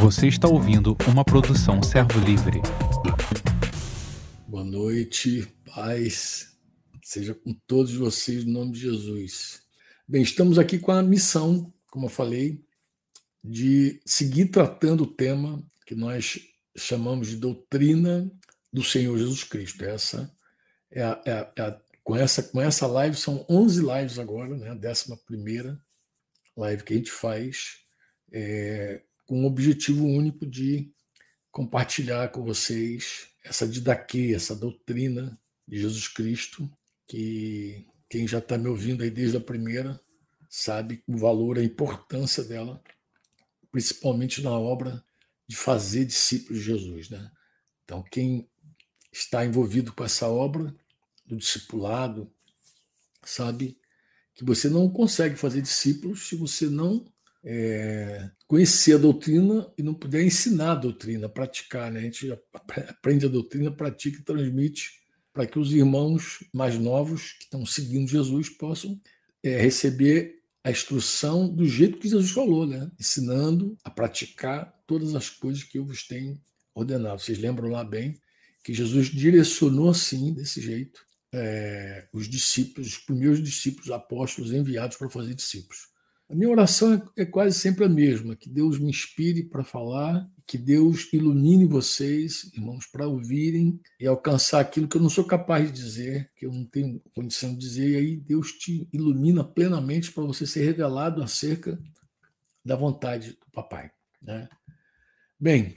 Você está ouvindo uma produção Servo Livre. Boa noite, paz. Seja com todos vocês no nome de Jesus. Bem, estamos aqui com a missão, como eu falei, de seguir tratando o tema que nós chamamos de doutrina do Senhor Jesus Cristo. Essa é a, é a, é a com essa, com essa live, são 11 lives agora, né? a 11 live que a gente faz, é, com o objetivo único de compartilhar com vocês essa didaquê, essa doutrina de Jesus Cristo, que quem já está me ouvindo aí desde a primeira sabe o valor, a importância dela, principalmente na obra de fazer discípulos de Jesus. Né? Então, quem está envolvido com essa obra do discipulado, sabe que você não consegue fazer discípulos se você não é, conhecer a doutrina e não puder ensinar a doutrina, praticar. Né? A gente aprende a doutrina, pratica e transmite para que os irmãos mais novos que estão seguindo Jesus possam é, receber a instrução do jeito que Jesus falou, né? ensinando a praticar todas as coisas que eu vos tenho ordenado. Vocês lembram lá bem que Jesus direcionou assim, desse jeito, é, os discípulos, os primeiros discípulos apóstolos enviados para fazer discípulos. A minha oração é, é quase sempre a mesma: que Deus me inspire para falar, que Deus ilumine vocês, irmãos, para ouvirem e alcançar aquilo que eu não sou capaz de dizer, que eu não tenho condição de dizer, e aí Deus te ilumina plenamente para você ser revelado acerca da vontade do Papai. Né? Bem,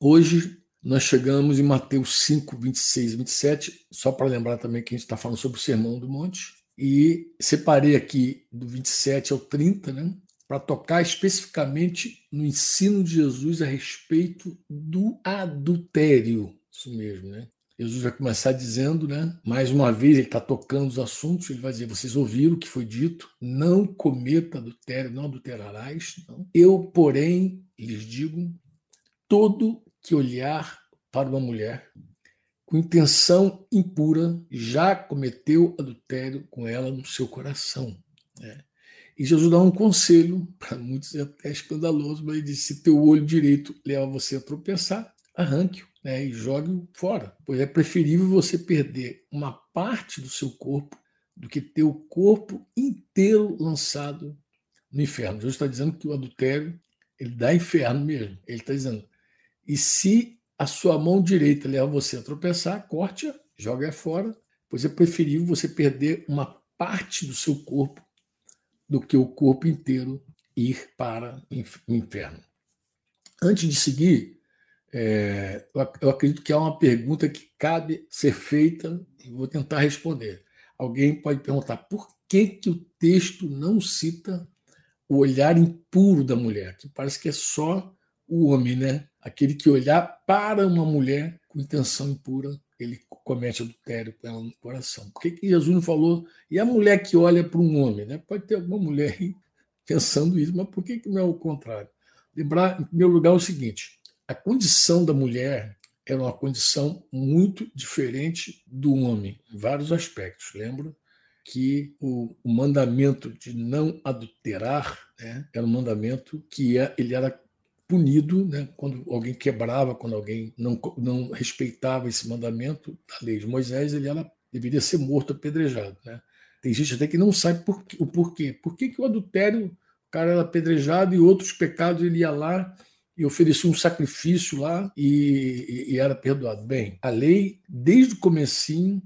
hoje nós chegamos em Mateus 5, 26 e 27, só para lembrar também que a gente está falando sobre o Sermão do Monte, e separei aqui do 27 ao 30, né, para tocar especificamente no ensino de Jesus a respeito do adultério. Isso mesmo, né? Jesus vai começar dizendo, né? Mais uma vez, ele está tocando os assuntos, ele vai dizer: vocês ouviram o que foi dito, não cometa adultério, não adulterarás. Não. Eu, porém, lhes digo: todo que olhar para uma mulher com intenção impura já cometeu adultério com ela no seu coração. Né? E Jesus dá um conselho, para muitos é até escandaloso, mas ele diz: se teu olho direito leva você a tropeçar, arranque-o né, e jogue-o fora, pois é preferível você perder uma parte do seu corpo do que ter o corpo inteiro lançado no inferno. Jesus está dizendo que o adultério ele dá inferno mesmo. Ele está dizendo e se a sua mão direita leva você a tropeçar, corte-a, joga-a fora, pois é preferível você perder uma parte do seu corpo do que o corpo inteiro ir para o inferno. Antes de seguir, é, eu acredito que há uma pergunta que cabe ser feita e vou tentar responder. Alguém pode perguntar por que, que o texto não cita o olhar impuro da mulher, que parece que é só o homem, né? Aquele que olhar para uma mulher com intenção impura, ele comete adultério com ela no coração. Por que, que Jesus não falou? E a mulher que olha para um homem, né? Pode ter alguma mulher pensando isso, mas por que, que não é o contrário? Lembrar, em primeiro lugar, o seguinte: a condição da mulher era uma condição muito diferente do homem, em vários aspectos. Lembra que o, o mandamento de não adulterar né, era um mandamento que é, ele era punido né, quando alguém quebrava, quando alguém não, não respeitava esse mandamento da lei de Moisés, ele era, deveria ser morto apedrejado. Né? Tem gente até que não sabe por, o porquê. Por que, que o adultério, o cara era apedrejado e outros pecados ele ia lá e oferecia um sacrifício lá e, e, e era perdoado? Bem, a lei, desde o comecinho,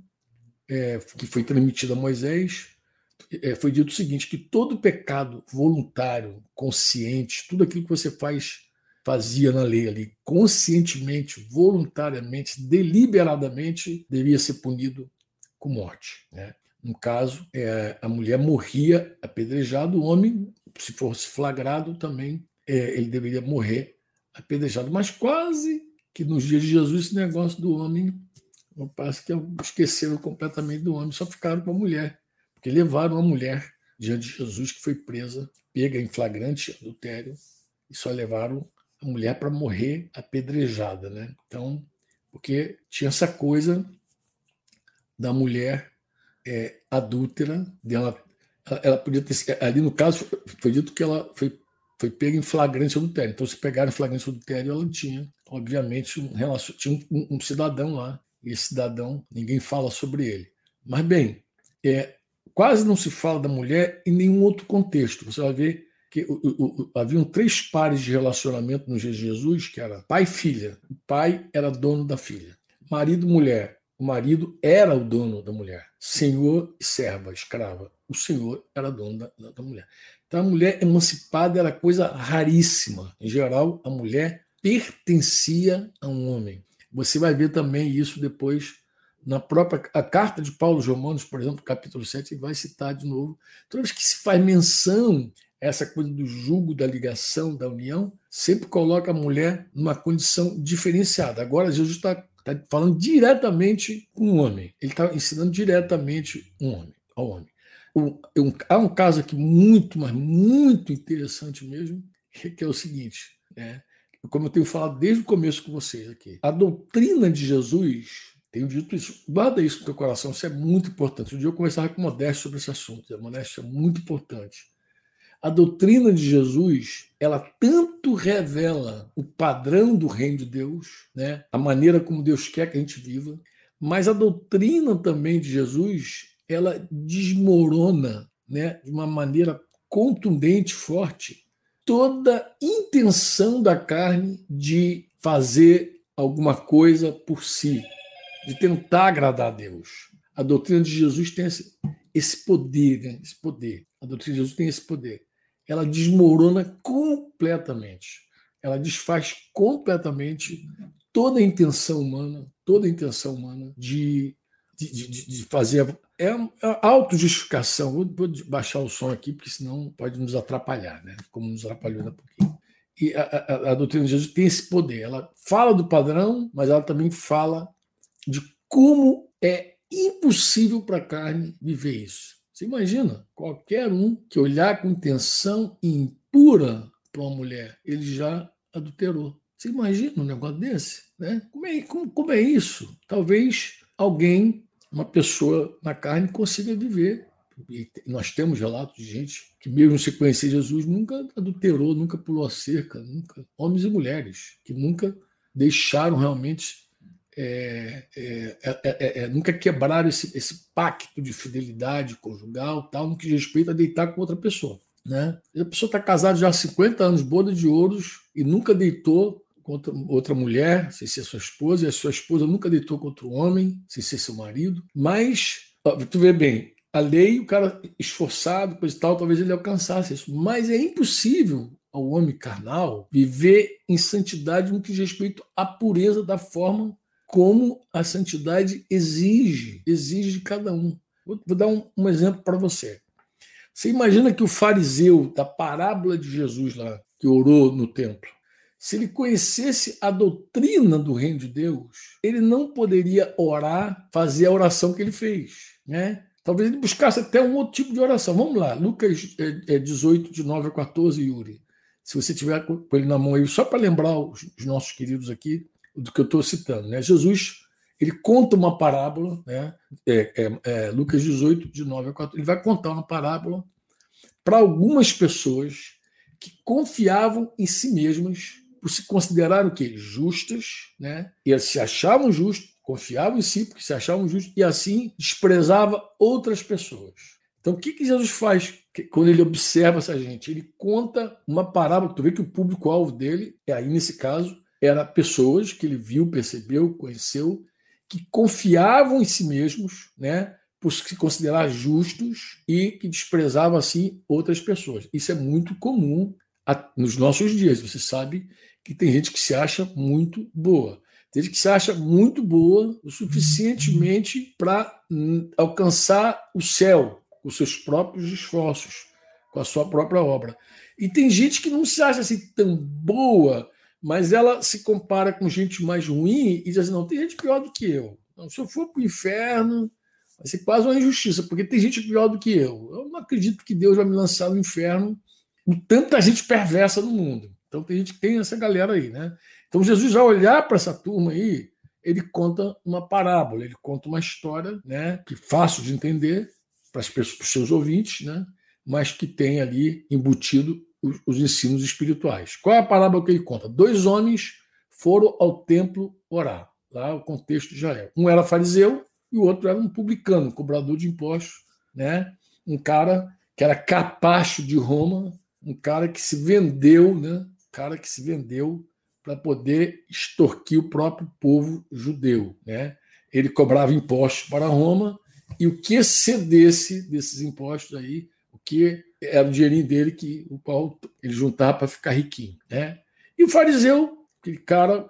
é, que foi transmitida a Moisés, é, foi dito o seguinte: que todo pecado voluntário, consciente, tudo aquilo que você faz fazia na lei ali, conscientemente, voluntariamente, deliberadamente, devia ser punido com morte. Né? No caso, é, a mulher morria apedrejada, o homem, se fosse flagrado, também é, ele deveria morrer apedrejado. Mas quase que nos dias de Jesus esse negócio do homem, parece que esqueceram completamente do homem, só ficaram com a mulher, porque levaram a mulher diante de Jesus, que foi presa, pega em flagrante adultério, e só levaram a mulher para morrer apedrejada, né? Então, porque tinha essa coisa da mulher é, adúltera, dela, ela podia ter ali no caso foi dito que ela foi foi pega em flagrante adultério. Então, se pegaram em flagrante adultério, ela tinha, obviamente, um, relacion... tinha um, um, cidadão lá. E esse cidadão, ninguém fala sobre ele. Mas, bem, é, quase não se fala da mulher em nenhum outro contexto. Você vai ver que o, o, o, haviam três pares de relacionamento no de Jesus, que era pai e filha. O pai era dono da filha. Marido e mulher. O marido era o dono da mulher. Senhor e serva, escrava. O senhor era dono da, da mulher. Então a mulher emancipada era coisa raríssima. Em geral, a mulher pertencia a um homem. Você vai ver também isso depois na própria a carta de Paulo aos Romanos, por exemplo, capítulo 7, ele vai citar de novo. Toda vez que se faz menção essa coisa do jugo, da ligação, da união, sempre coloca a mulher numa condição diferenciada. Agora, Jesus está tá falando diretamente com o homem. Ele está ensinando diretamente um homem, ao homem. Um, há um caso aqui muito, mas muito interessante mesmo, que é o seguinte, né? como eu tenho falado desde o começo com vocês aqui. A doutrina de Jesus, tenho dito isso, guarda isso no teu coração, isso é muito importante. Um dia eu conversava com o Modesto sobre esse assunto, a Modesto é muito importante a doutrina de Jesus, ela tanto revela o padrão do reino de Deus, né? a maneira como Deus quer que a gente viva, mas a doutrina também de Jesus, ela desmorona né? de uma maneira contundente, forte, toda intenção da carne de fazer alguma coisa por si, de tentar agradar a Deus. A doutrina de Jesus tem esse, esse poder, né? esse poder. A doutrina de Jesus tem esse poder ela desmorona completamente. Ela desfaz completamente toda a intenção humana, toda a intenção humana de, de, de, de fazer. É, é autojustificação. Vou, vou baixar o som aqui, porque senão pode nos atrapalhar, né? como nos atrapalhou ainda pouquinho. E a, a, a doutrina de Jesus tem esse poder. Ela fala do padrão, mas ela também fala de como é impossível para a carne viver isso. Você imagina, qualquer um que olhar com intenção impura para uma mulher, ele já adulterou. Você imagina um negócio desse? Né? Como, é, como, como é isso? Talvez alguém, uma pessoa na carne, consiga viver. E nós temos relatos de gente que, mesmo se conhecer Jesus, nunca adulterou, nunca pulou a cerca, nunca. Homens e mulheres que nunca deixaram realmente é é, é, é, é, nunca quebraram esse, esse pacto de fidelidade conjugal, tal, no que diz respeito a deitar com outra pessoa. Né? A pessoa está casada já há 50 anos, boda de ouros, e nunca deitou contra outra mulher, sem ser sua esposa, e a sua esposa nunca deitou contra um homem, sem ser seu marido. Mas, tu vê bem, a lei, o cara esforçado, coisa e tal, talvez ele alcançasse isso. Mas é impossível ao homem carnal viver em santidade no que diz respeito à pureza da forma como a santidade exige, exige de cada um. Vou, vou dar um, um exemplo para você. Você imagina que o fariseu da parábola de Jesus lá, que orou no templo, se ele conhecesse a doutrina do reino de Deus, ele não poderia orar, fazer a oração que ele fez. Né? Talvez ele buscasse até um outro tipo de oração. Vamos lá, Lucas 18, é, é, de 9 a 14, Yuri. Se você tiver com ele na mão aí, só para lembrar os nossos queridos aqui, do que eu estou citando. Né? Jesus ele conta uma parábola, né? É, é, é, Lucas 18, de 9 a 14, ele vai contar uma parábola para algumas pessoas que confiavam em si mesmas por se considerar o quê? Justas, né? E se achavam justos, confiavam em si porque se achavam justos e assim desprezava outras pessoas. Então, o que, que Jesus faz quando ele observa essa gente? Ele conta uma parábola. Tu vê que o público-alvo dele, é aí nesse caso, era pessoas que ele viu, percebeu, conheceu, que confiavam em si mesmos, né, por se considerar justos e que desprezavam assim outras pessoas. Isso é muito comum nos nossos dias. Você sabe que tem gente que se acha muito boa. Tem gente que se acha muito boa o suficientemente para alcançar o céu com seus próprios esforços, com a sua própria obra. E tem gente que não se acha assim tão boa mas ela se compara com gente mais ruim e diz assim: não, tem gente pior do que eu. Não, se eu for para o inferno, vai ser quase uma injustiça, porque tem gente pior do que eu. Eu não acredito que Deus vai me lançar no inferno com tanta gente perversa no mundo. Então tem gente que tem essa galera aí, né? Então Jesus, ao olhar para essa turma aí, ele conta uma parábola, ele conta uma história, né? Que fácil de entender para, para os seus ouvintes, né? Mas que tem ali embutido os, os ensinos espirituais. Qual é a parábola que ele conta? Dois homens foram ao templo orar. Lá o contexto de Israel. Um era fariseu e o outro era um publicano, cobrador de impostos, né? Um cara que era capacho de Roma, um cara que se vendeu, né? Um cara que se vendeu para poder extorquir o próprio povo judeu, né? Ele cobrava impostos para Roma e o que excedesse desses impostos aí, o que era o dinheirinho dele que o qual ele juntava para ficar riquinho, né? E o fariseu, aquele cara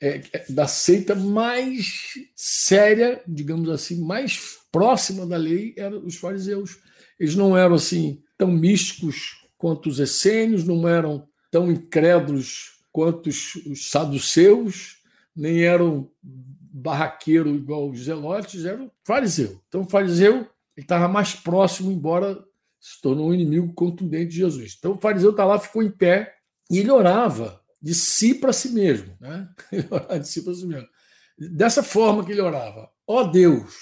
é, é, da seita mais séria, digamos assim, mais próxima da lei, eram os fariseus. Eles não eram assim tão místicos quanto os essênios, não eram tão incrédulos quanto os, os saduceus, nem eram barraqueiro igual os zelotes, eram fariseu. Então, o fariseu estava mais próximo, embora se tornou um inimigo contundente de Jesus. Então, o fariseu está lá, ficou em pé e ele orava de si para si mesmo. Né? Ele orava de si para si mesmo. Dessa forma que ele orava: Ó oh Deus,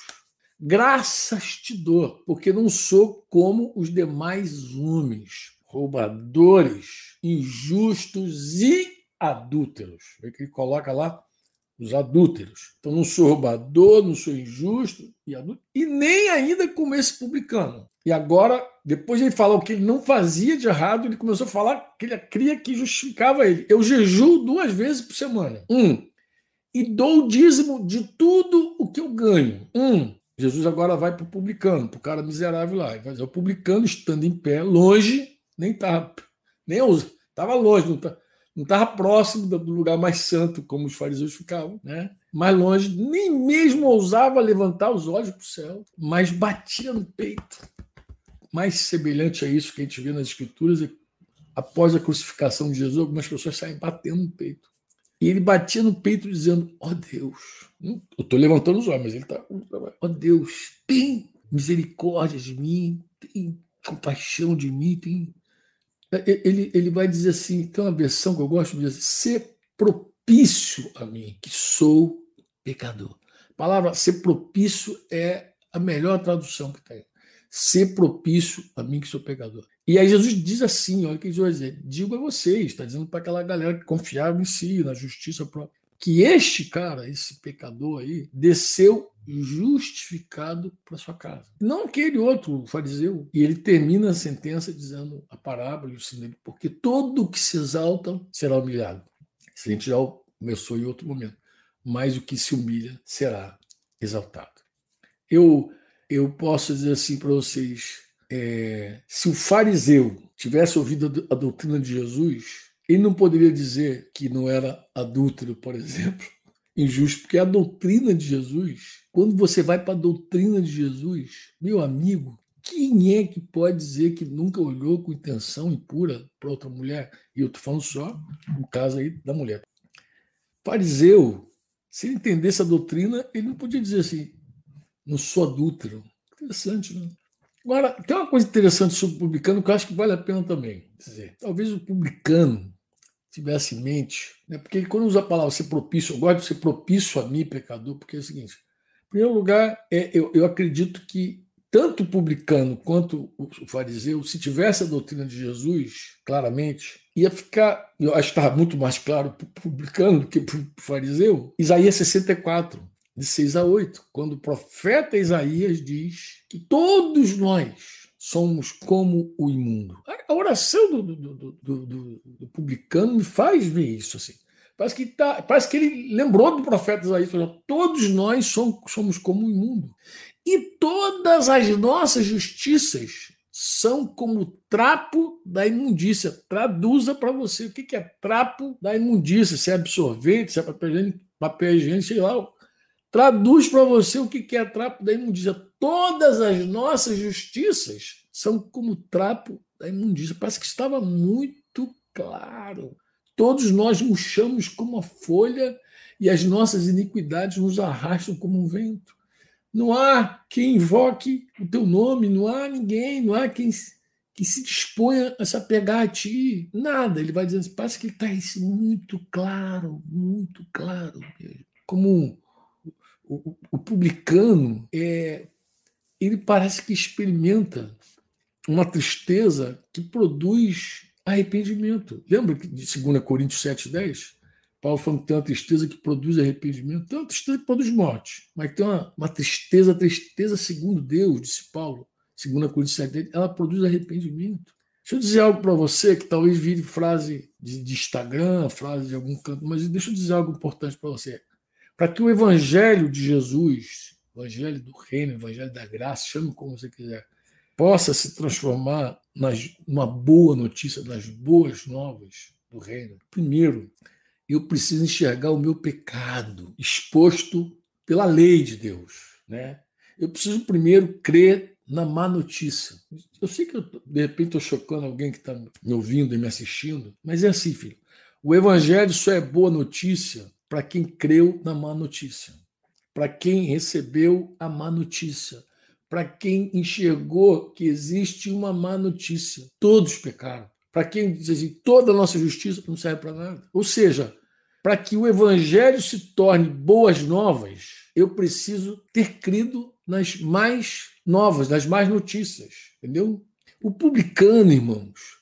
graças te dou, porque não sou como os demais homens, roubadores, injustos e adúlteros. Vê que ele coloca lá os adúlteros. Então não sou roubador, não sou injusto e e nem ainda como esse publicano. E agora, depois de ele falar o que ele não fazia de errado, ele começou a falar que ele cria que justificava ele. Eu jejuo duas vezes por semana. Um. E dou o dízimo de tudo o que eu ganho. Um. Jesus agora vai para o publicano, para o cara miserável lá. Dizer, o publicano estando em pé, longe, nem estava, nem estava longe, não estava não estava próximo do lugar mais santo, como os fariseus ficavam, né? mais longe, nem mesmo ousava levantar os olhos para o céu, mas batia no peito. Mais semelhante a isso que a gente vê nas Escrituras, é após a crucificação de Jesus, algumas pessoas saem batendo no peito. E ele batia no peito dizendo: Ó oh Deus, eu estou levantando os olhos, mas ele está. Ó oh Deus, tem misericórdia de mim, tem compaixão de mim, tem ele, ele vai dizer assim: tem uma versão que eu gosto de dizer, ser propício a mim, que sou pecador. A palavra ser propício é a melhor tradução que tem. Ser propício a mim, que sou pecador. E aí Jesus diz assim: olha o que Jesus dizer, digo a vocês, está dizendo para aquela galera que confiava em si, na justiça própria, que este cara, esse pecador aí, desceu justificado para sua casa. Não aquele outro fariseu. E ele termina a sentença dizendo a parábola, porque todo o que se exalta será humilhado. Isso a gente já começou em outro momento. Mas o que se humilha será exaltado. Eu, eu posso dizer assim para vocês: é, se o fariseu tivesse ouvido a doutrina de Jesus, ele não poderia dizer que não era adúltero, por exemplo, injusto, porque a doutrina de Jesus, quando você vai para a doutrina de Jesus, meu amigo, quem é que pode dizer que nunca olhou com intenção impura para outra mulher? E eu estou falando só no caso aí da mulher. Fariseu, se ele entendesse a doutrina, ele não podia dizer assim, sou adúltero. Interessante, né? Agora, tem uma coisa interessante sobre o publicano que eu acho que vale a pena também dizer. Talvez o publicano tivesse em mente, né? porque quando usa a palavra ser propício, eu gosto de ser propício a mim, pecador, porque é o seguinte: em primeiro lugar, é, eu, eu acredito que tanto o publicano quanto o fariseu, se tivesse a doutrina de Jesus, claramente, ia ficar, eu acho que estava muito mais claro para o publicano do que para o fariseu, Isaías 64, de 6 a 8, quando o profeta Isaías diz que todos nós somos como o imundo. A oração do, do, do, do publicano me faz ver isso. Assim. Parece, que tá, parece que ele lembrou do profeta Isaías, falando, todos nós somos, somos como o imundo. E todas as nossas justiças são como trapo da imundícia. Traduza para você o que é trapo da imundícia, se é absorvente, se é papel higiênico, papel higiênico sei lá. Traduz para você o que é trapo da imundícia. Todas as nossas justiças são como trapo da imundícia. Parece que estava muito claro. Todos nós murchamos como uma folha e as nossas iniquidades nos arrastam como um vento. Não há quem invoque o teu nome, não há ninguém, não há quem, que se disponha a se apegar a ti. Nada. Ele vai dizendo, assim, parece que está muito claro, muito claro. Como o, o, publicano é, ele parece que experimenta uma tristeza que produz arrependimento. Lembra de 2 Coríntios 7,10? Paulo falando que tem uma tristeza que produz arrependimento, tem uma tristeza que produz morte, mas tem uma, uma tristeza, tristeza segundo Deus, disse Paulo, 2 Coríntios 7, ela produz arrependimento. Deixa eu dizer algo para você que talvez vire frase de, de, Instagram, frase de algum canto, mas deixa eu dizer algo importante para você. Para que o evangelho de Jesus, evangelho do reino, evangelho da graça, chame como você quiser, possa se transformar nas, numa boa notícia, nas boas novas do reino. Primeiro, eu preciso enxergar o meu pecado exposto pela lei de Deus. Né? Eu preciso primeiro crer na má notícia. Eu sei que eu, de repente estou chocando alguém que está me ouvindo e me assistindo, mas é assim, filho. O evangelho só é boa notícia para quem creu na má notícia, para quem recebeu a má notícia, para quem enxergou que existe uma má notícia. Todos pecaram. Para quem diz assim, toda a nossa justiça não serve para nada. Ou seja, para que o evangelho se torne boas novas, eu preciso ter crido nas mais novas, nas mais notícias, entendeu? O publicano, irmãos,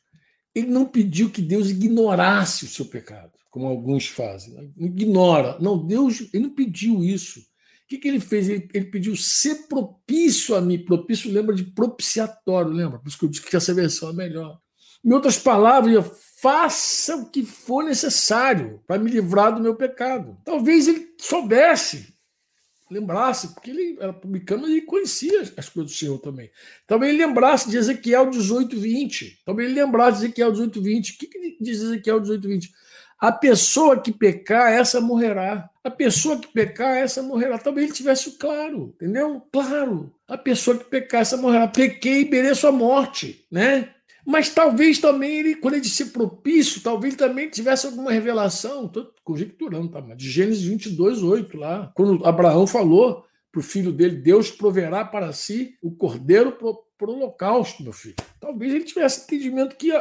ele não pediu que Deus ignorasse o seu pecado, como alguns fazem. Ignora. Não, Deus, ele não pediu isso. O que, que ele fez? Ele, ele, pediu ser propício a mim. Propício lembra de propiciatório, lembra? Por isso que eu disse que essa versão é melhor. Em outras palavras, faça o que for necessário para me livrar do meu pecado. Talvez ele soubesse lembrasse, porque ele era publicano e conhecia as coisas do Senhor também. Talvez ele lembrasse de Ezequiel 18, 20. Talvez ele lembrasse de Ezequiel 18, 20. O que, que diz Ezequiel 18, 20? A pessoa que pecar, essa morrerá. A pessoa que pecar, essa morrerá. Talvez ele tivesse claro, entendeu? Claro. A pessoa que pecar, essa morrerá. Pequei e mereço a morte, né? Mas talvez também ele, quando ele disse propício, talvez também tivesse alguma revelação, estou conjecturando, tá? de Gênesis 22, 8, lá, quando Abraão falou para o filho dele: Deus proverá para si o cordeiro para o holocausto, meu filho. Talvez ele tivesse entendimento que,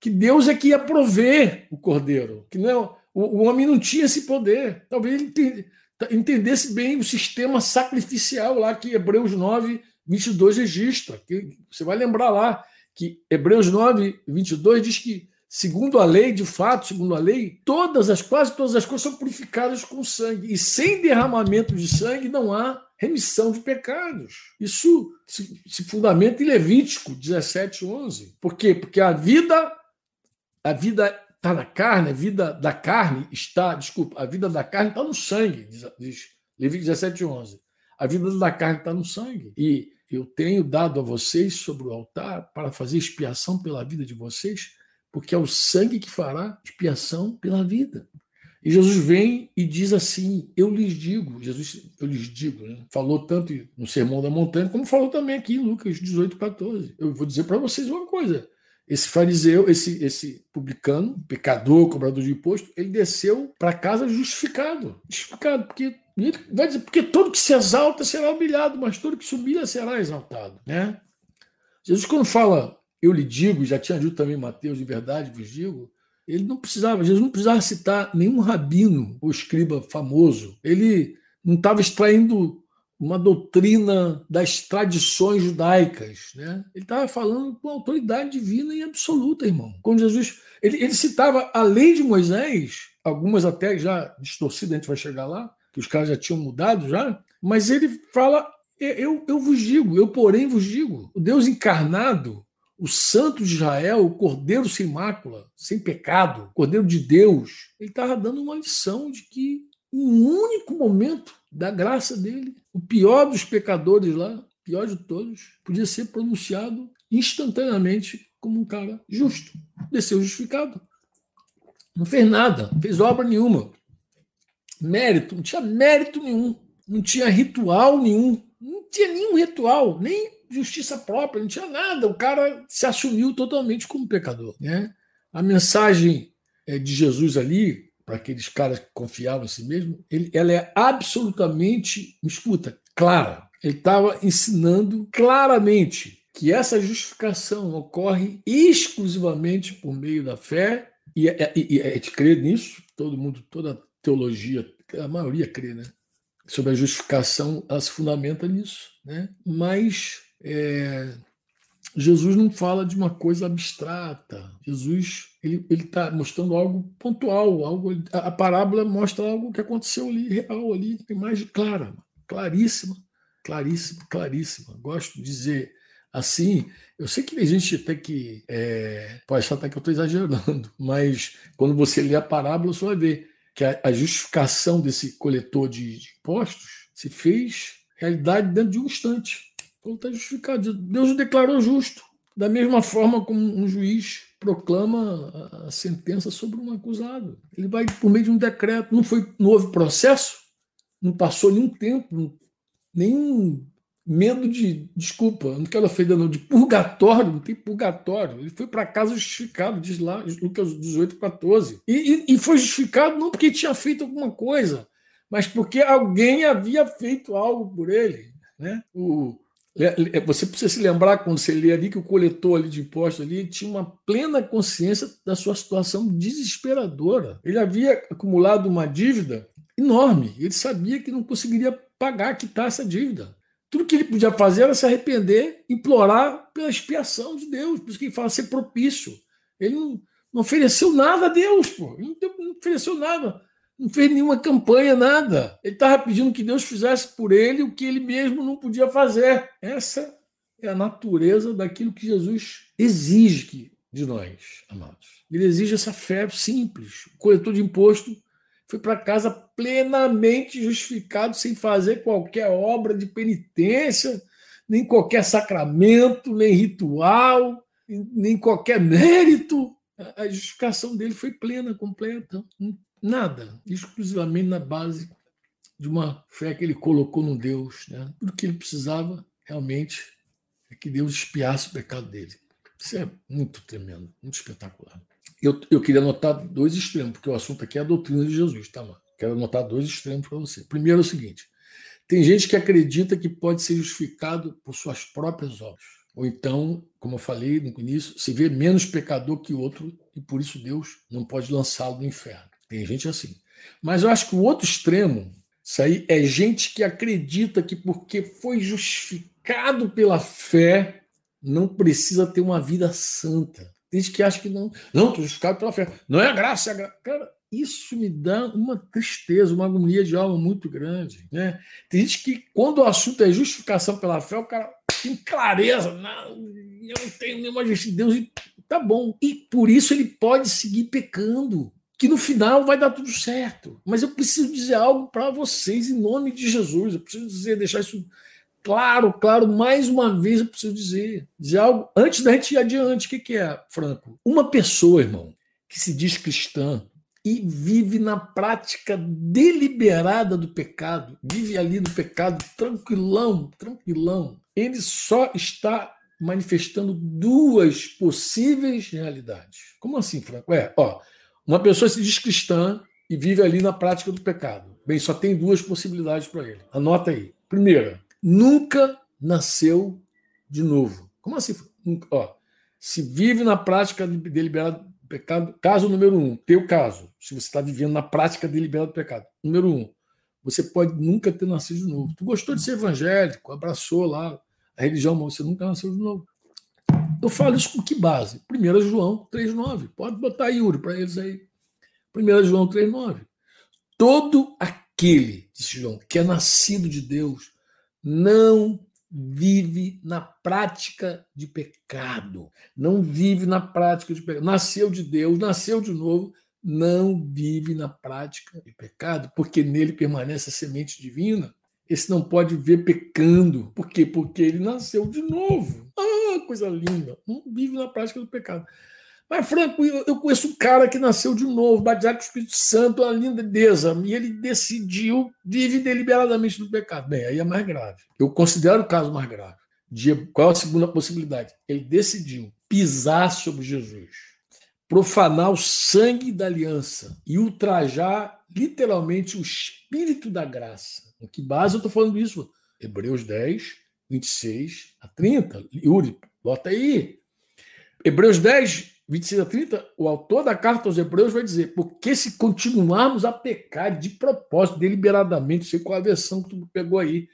que Deus é que ia prover o cordeiro, que não, é, o, o homem não tinha esse poder. Talvez ele entendesse bem o sistema sacrificial lá que Hebreus 9, 22 registra. Que você vai lembrar lá que Hebreus 9, 22 diz que, segundo a lei, de fato, segundo a lei, todas as, quase todas as coisas são purificadas com sangue. E sem derramamento de sangue não há remissão de pecados. Isso se, fundamenta em Levítico 17, 11. Por quê? Porque a vida, a vida está na carne, a vida da carne está, desculpa, a vida da carne está no sangue, diz, diz Levítico 17, 11. A vida da carne está no sangue. E eu tenho dado a vocês sobre o altar para fazer expiação pela vida de vocês, porque é o sangue que fará expiação pela vida. E Jesus vem e diz assim: Eu lhes digo, Jesus, eu lhes digo, né? falou tanto no Sermão da Montanha, como falou também aqui em Lucas 18, 14. Eu vou dizer para vocês uma coisa: esse fariseu, esse, esse publicano, pecador, cobrador de imposto, ele desceu para casa justificado. Justificado, porque vai dizer, porque todo que se exalta será humilhado, mas todo que se humilha será exaltado. Né? Jesus, quando fala, eu lhe digo, já tinha dito também Mateus, de verdade vos digo, ele não precisava, Jesus não precisava citar nenhum rabino ou escriba famoso. Ele não estava extraindo uma doutrina das tradições judaicas. Né? Ele estava falando com autoridade divina e absoluta, irmão. Quando Jesus. Ele, ele citava a lei de Moisés, algumas até já distorcidas, a gente vai chegar lá, que os caras já tinham mudado já, mas ele fala: eu, eu vos digo, eu porém vos digo, o Deus encarnado, o Santo de Israel, o Cordeiro sem mácula, sem pecado, Cordeiro de Deus, ele estava dando uma lição de que em um único momento da graça dele, o pior dos pecadores lá, pior de todos, podia ser pronunciado instantaneamente como um cara justo. Desceu justificado. Não fez nada, não fez obra nenhuma mérito, não tinha mérito nenhum, não tinha ritual nenhum, não tinha nenhum ritual, nem justiça própria, não tinha nada. O cara se assumiu totalmente como pecador. Né? A mensagem é, de Jesus ali, para aqueles caras que confiavam em si mesmo, ele, ela é absolutamente, me escuta, clara. Ele estava ensinando claramente que essa justificação ocorre exclusivamente por meio da fé, e, e, e a gente crê nisso, todo mundo, toda teologia, a maioria crê, né? Sobre a justificação, ela se fundamenta nisso, né? Mas é, Jesus não fala de uma coisa abstrata. Jesus ele está mostrando algo pontual, algo. A, a, parábola mostra algo que aconteceu ali, real ali, imagem clara, claríssima, claríssima, claríssima. Gosto de dizer assim. Eu sei que tem gente até que é, pode achar até que eu estou exagerando, mas quando você lê a parábola, você vai ver que a, a justificação desse coletor de, de impostos se fez realidade dentro de um instante. Então está justificado. Deus o declarou justo. Da mesma forma como um juiz proclama a sentença sobre um acusado. Ele vai por meio de um decreto. Não foi, não houve processo, não passou nenhum tempo, nenhum medo de, desculpa, não quero ofender, não, de purgatório, não tem purgatório. Ele foi para casa justificado, diz lá, Lucas 18, 14. E, e, e foi justificado não porque tinha feito alguma coisa, mas porque alguém havia feito algo por ele. Né? O, você precisa se lembrar, quando você lê ali, que o coletor ali de impostos ali tinha uma plena consciência da sua situação desesperadora. Ele havia acumulado uma dívida enorme. Ele sabia que não conseguiria pagar, quitar essa dívida. Tudo que ele podia fazer era se arrepender, implorar pela expiação de Deus. Por isso que ele fala ser propício. Ele não, não ofereceu nada a Deus, pô. Ele não, não ofereceu nada não fez nenhuma campanha, nada. Ele estava pedindo que Deus fizesse por ele o que ele mesmo não podia fazer. Essa é a natureza daquilo que Jesus exige de nós, amados. Ele exige essa fé simples. O coletor de imposto foi para casa plenamente justificado, sem fazer qualquer obra de penitência, nem qualquer sacramento, nem ritual, nem qualquer mérito. A justificação dele foi plena, completa. Nada, exclusivamente na base de uma fé que ele colocou no Deus. Né? Tudo que ele precisava realmente é que Deus espiasse o pecado dele. Isso é muito tremendo, muito espetacular. Eu, eu queria anotar dois extremos, porque o assunto aqui é a doutrina de Jesus, tá, mano? Quero anotar dois extremos para você. Primeiro é o seguinte: tem gente que acredita que pode ser justificado por suas próprias obras. Ou então, como eu falei no início, se vê menos pecador que outro e por isso Deus não pode lançá-lo no inferno. Tem gente assim. Mas eu acho que o outro extremo, isso aí é gente que acredita que porque foi justificado pela fé, não precisa ter uma vida santa. Tem gente que acha que não, não, estou justificado pela fé. Não é a graça, é a. Cara, isso me dá uma tristeza, uma agonia de alma muito grande. Né? Tem gente que, quando o assunto é justificação pela fé, o cara tem clareza. Não, eu não tenho nenhuma justiça de Deus. E tá bom. E por isso ele pode seguir pecando que no final vai dar tudo certo. Mas eu preciso dizer algo para vocês em nome de Jesus. Eu preciso dizer, deixar isso claro, claro, mais uma vez eu preciso dizer, dizer algo antes da gente ir adiante. O que, que é, Franco? Uma pessoa, irmão, que se diz cristã e vive na prática deliberada do pecado, vive ali no pecado tranquilão, tranquilão. Ele só está manifestando duas possíveis realidades. Como assim, Franco? É, ó, uma pessoa se diz cristã e vive ali na prática do pecado. Bem, só tem duas possibilidades para ele. Anota aí. Primeira, nunca nasceu de novo. Como assim? Ó, se vive na prática deliberada do pecado, caso número um, teu caso, se você está vivendo na prática deliberada do pecado. Número um, você pode nunca ter nascido de novo. Tu gostou de ser evangélico, abraçou lá a religião, mas você nunca nasceu de novo. Eu falo isso com que base? 1 João 3,9. Pode botar Yuri para eles aí. 1 João 3,9. Todo aquele, disse João, que é nascido de Deus, não vive na prática de pecado. Não vive na prática de pecado. Nasceu de Deus, nasceu de novo, não vive na prática de pecado, porque nele permanece a semente divina. Esse não pode viver pecando. Por quê? Porque ele nasceu de novo. Ah, coisa linda. Não vive na prática do pecado. Mas, Franco, eu conheço um cara que nasceu de novo, batizado com o Espírito Santo, uma lindeza, e ele decidiu, vive deliberadamente do pecado. Bem, aí é mais grave. Eu considero o caso mais grave. Qual a segunda possibilidade? Ele decidiu pisar sobre Jesus, profanar o sangue da aliança e ultrajar literalmente o espírito da graça. Em que base eu estou falando isso? Hebreus 10, 26 a 30. Yuri, bota aí. Hebreus 10, 26 a 30, o autor da carta aos Hebreus vai dizer: porque se continuarmos a pecar de propósito, deliberadamente, sei qual a versão que tu pegou aí,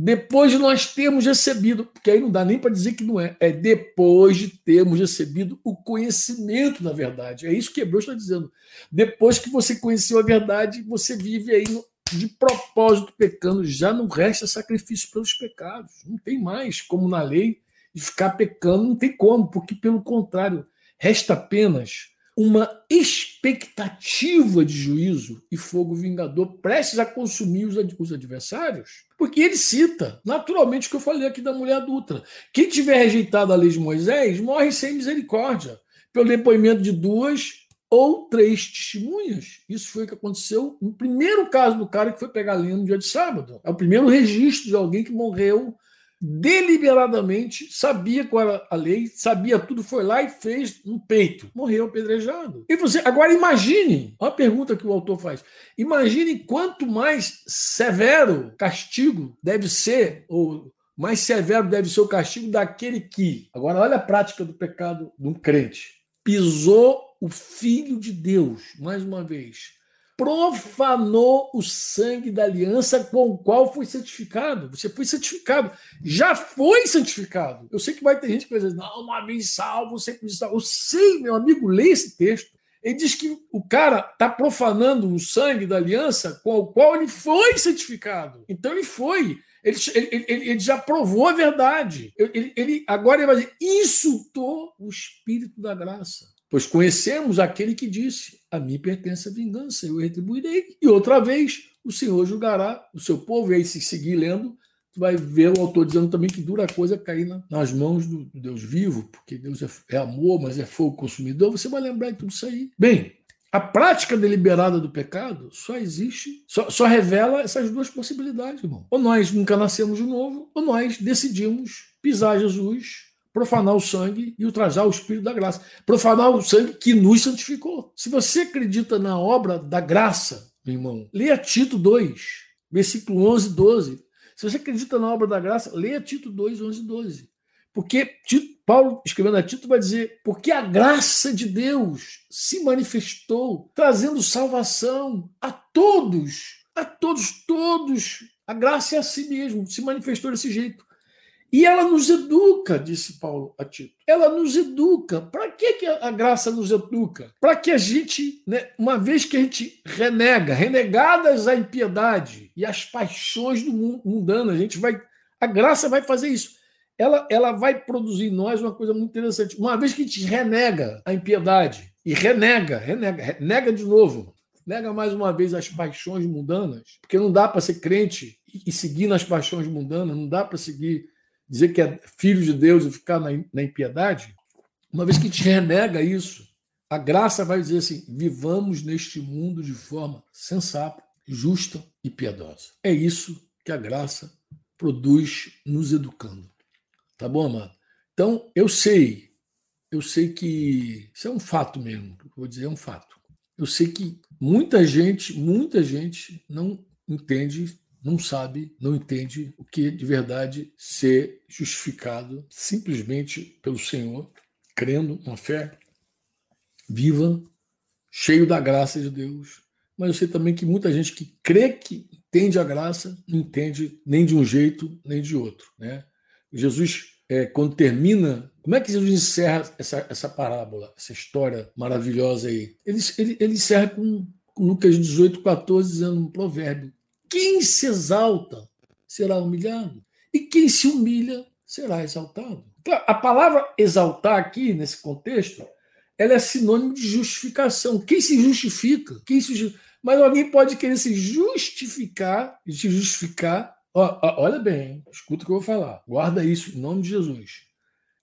depois de nós termos recebido, porque aí não dá nem para dizer que não é, é depois de termos recebido o conhecimento da verdade. É isso que Hebreus está dizendo. Depois que você conheceu a verdade, você vive aí de propósito pecando, já não resta sacrifício pelos pecados. Não tem mais, como na lei, ficar pecando, não tem como, porque pelo contrário, resta apenas uma expectativa de juízo e fogo vingador prestes a consumir os adversários. Porque ele cita, naturalmente, o que eu falei aqui da mulher adulta. Quem tiver rejeitado a lei de Moisés morre sem misericórdia, pelo depoimento de duas ou três testemunhas. Isso foi o que aconteceu no primeiro caso do cara que foi pegar lenha no dia de sábado. É o primeiro registro de alguém que morreu deliberadamente, sabia qual era a lei, sabia tudo, foi lá e fez no peito. Morreu apedrejado. E você, agora imagine, uma pergunta que o autor faz. Imagine quanto mais severo castigo deve ser, ou mais severo deve ser o castigo daquele que. Agora, olha a prática do pecado de um crente. Pisou o Filho de Deus, mais uma vez profanou o sangue da aliança com o qual foi santificado. Você foi santificado, já foi santificado. Eu sei que vai ter gente que vai dizer, não, uma vez salvo, sempre salvo. Eu sei, meu amigo, leia esse texto. Ele diz que o cara está profanando o sangue da aliança com o qual ele foi santificado. Então ele foi. Ele, ele, ele já provou a verdade. Ele, ele, agora ele vai dizer: insultou o Espírito da graça. Pois conhecemos aquele que disse: A mim pertence a vingança, eu retribuirei. E outra vez o Senhor julgará o seu povo. E aí, se seguir lendo, tu vai ver o autor dizendo também que dura coisa cair na, nas mãos do, Deus vivo, porque Deus é, é amor, mas é fogo consumidor. Você vai lembrar de tudo isso aí. Bem, a prática deliberada do pecado só existe, só, só, revela essas duas possibilidades, irmão. Ou nós nunca nascemos de novo, ou nós decidimos pisar Jesus profanar o sangue e ultrajar o Espírito da graça. Profanar o sangue que nos santificou. Se você acredita na obra da graça, meu irmão, leia Tito 2, versículo 11 e 12. Se você acredita na obra da graça, leia Tito 2, 11 e 12. Porque Tito, Paulo, escrevendo a Tito, vai dizer: porque a graça de Deus se manifestou, trazendo salvação a todos, a todos, todos. A graça é assim mesmo, se manifestou desse jeito. E ela nos educa, disse Paulo a Tito. Ela nos educa. Para que, que a graça nos educa? Para que a gente, né, uma vez que a gente renega, renegadas a impiedade e as paixões do mundo mundano, a gente vai. A graça vai fazer isso. Ela, ela vai produzir em nós uma coisa muito interessante. Uma vez que a gente renega a impiedade e renega, renega, renega de novo, nega mais uma vez as paixões mundanas, porque não dá para ser crente e seguir nas paixões mundanas, não dá para seguir dizer que é filho de Deus e ficar na, na impiedade, uma vez que te renega isso, a graça vai dizer assim: vivamos neste mundo de forma sensata, justa e piedosa. É isso que a graça produz nos educando. Tá bom, amado? Então, eu sei, eu sei que isso é um fato mesmo, vou dizer, é um fato. Eu sei que muita gente, muita gente não entende não sabe, não entende o que de verdade ser justificado simplesmente pelo Senhor, crendo, uma fé viva, cheio da graça de Deus. Mas eu sei também que muita gente que crê que entende a graça, não entende nem de um jeito, nem de outro. Né? Jesus, é, quando termina, como é que Jesus encerra essa, essa parábola, essa história maravilhosa aí? Ele, ele, ele encerra com, Lucas 18, 14, dizendo um provérbio quem se exalta será humilhado, e quem se humilha será exaltado. Então, a palavra exaltar aqui, nesse contexto, ela é sinônimo de justificação. Quem se justifica? Quem se Mas alguém pode querer se justificar, se justificar. olha bem, escuta o que eu vou falar. Guarda isso em nome de Jesus.